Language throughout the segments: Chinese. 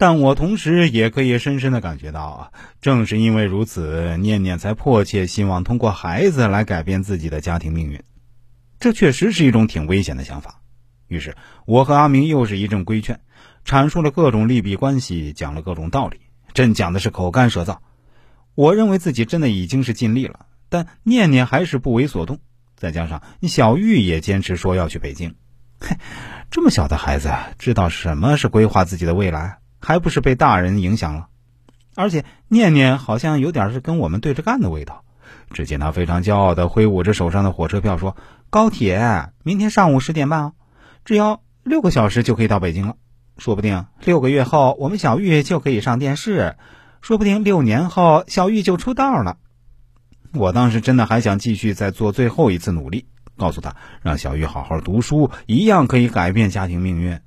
但我同时也可以深深的感觉到啊，正是因为如此，念念才迫切希望通过孩子来改变自己的家庭命运。这确实是一种挺危险的想法。于是，我和阿明又是一阵规劝，阐述了各种利弊关系，讲了各种道理。真讲的是口干舌燥。我认为自己真的已经是尽力了，但念念还是不为所动。再加上小玉也坚持说要去北京，嘿，这么小的孩子知道什么是规划自己的未来？还不是被大人影响了，而且念念好像有点是跟我们对着干的味道。只见他非常骄傲地挥舞着手上的火车票，说：“高铁明天上午十点半哦，只要六个小时就可以到北京了。说不定六个月后，我们小玉就可以上电视；说不定六年后，小玉就出道了。”我当时真的还想继续再做最后一次努力，告诉他让小玉好好读书，一样可以改变家庭命运。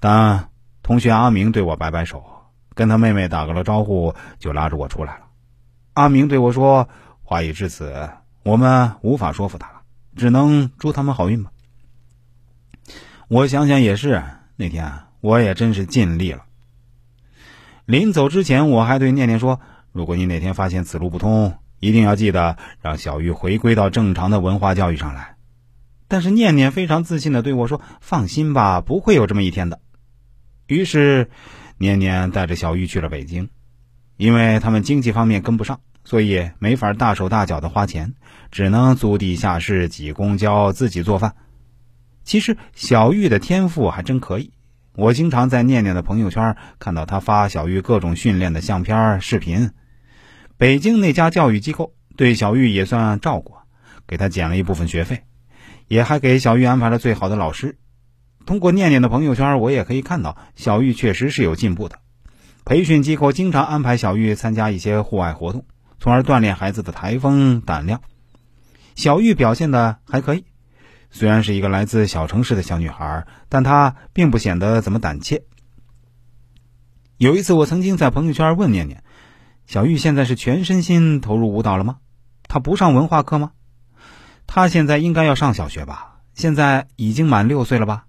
但。同学阿明对我摆摆手，跟他妹妹打个了招呼，就拉着我出来了。阿明对我说：“话已至此，我们无法说服他了，只能祝他们好运吧。”我想想也是，那天我也真是尽力了。临走之前，我还对念念说：“如果你哪天发现此路不通，一定要记得让小玉回归到正常的文化教育上来。”但是念念非常自信的对我说：“放心吧，不会有这么一天的。”于是，念念带着小玉去了北京，因为他们经济方面跟不上，所以没法大手大脚的花钱，只能租地下室、挤公交、自己做饭。其实小玉的天赋还真可以，我经常在念念的朋友圈看到他发小玉各种训练的相片、视频。北京那家教育机构对小玉也算照顾，给他减了一部分学费，也还给小玉安排了最好的老师。通过念念的朋友圈，我也可以看到小玉确实是有进步的。培训机构经常安排小玉参加一些户外活动，从而锻炼孩子的台风胆量。小玉表现的还可以，虽然是一个来自小城市的小女孩，但她并不显得怎么胆怯。有一次，我曾经在朋友圈问念念：“小玉现在是全身心投入舞蹈了吗？她不上文化课吗？她现在应该要上小学吧？现在已经满六岁了吧？”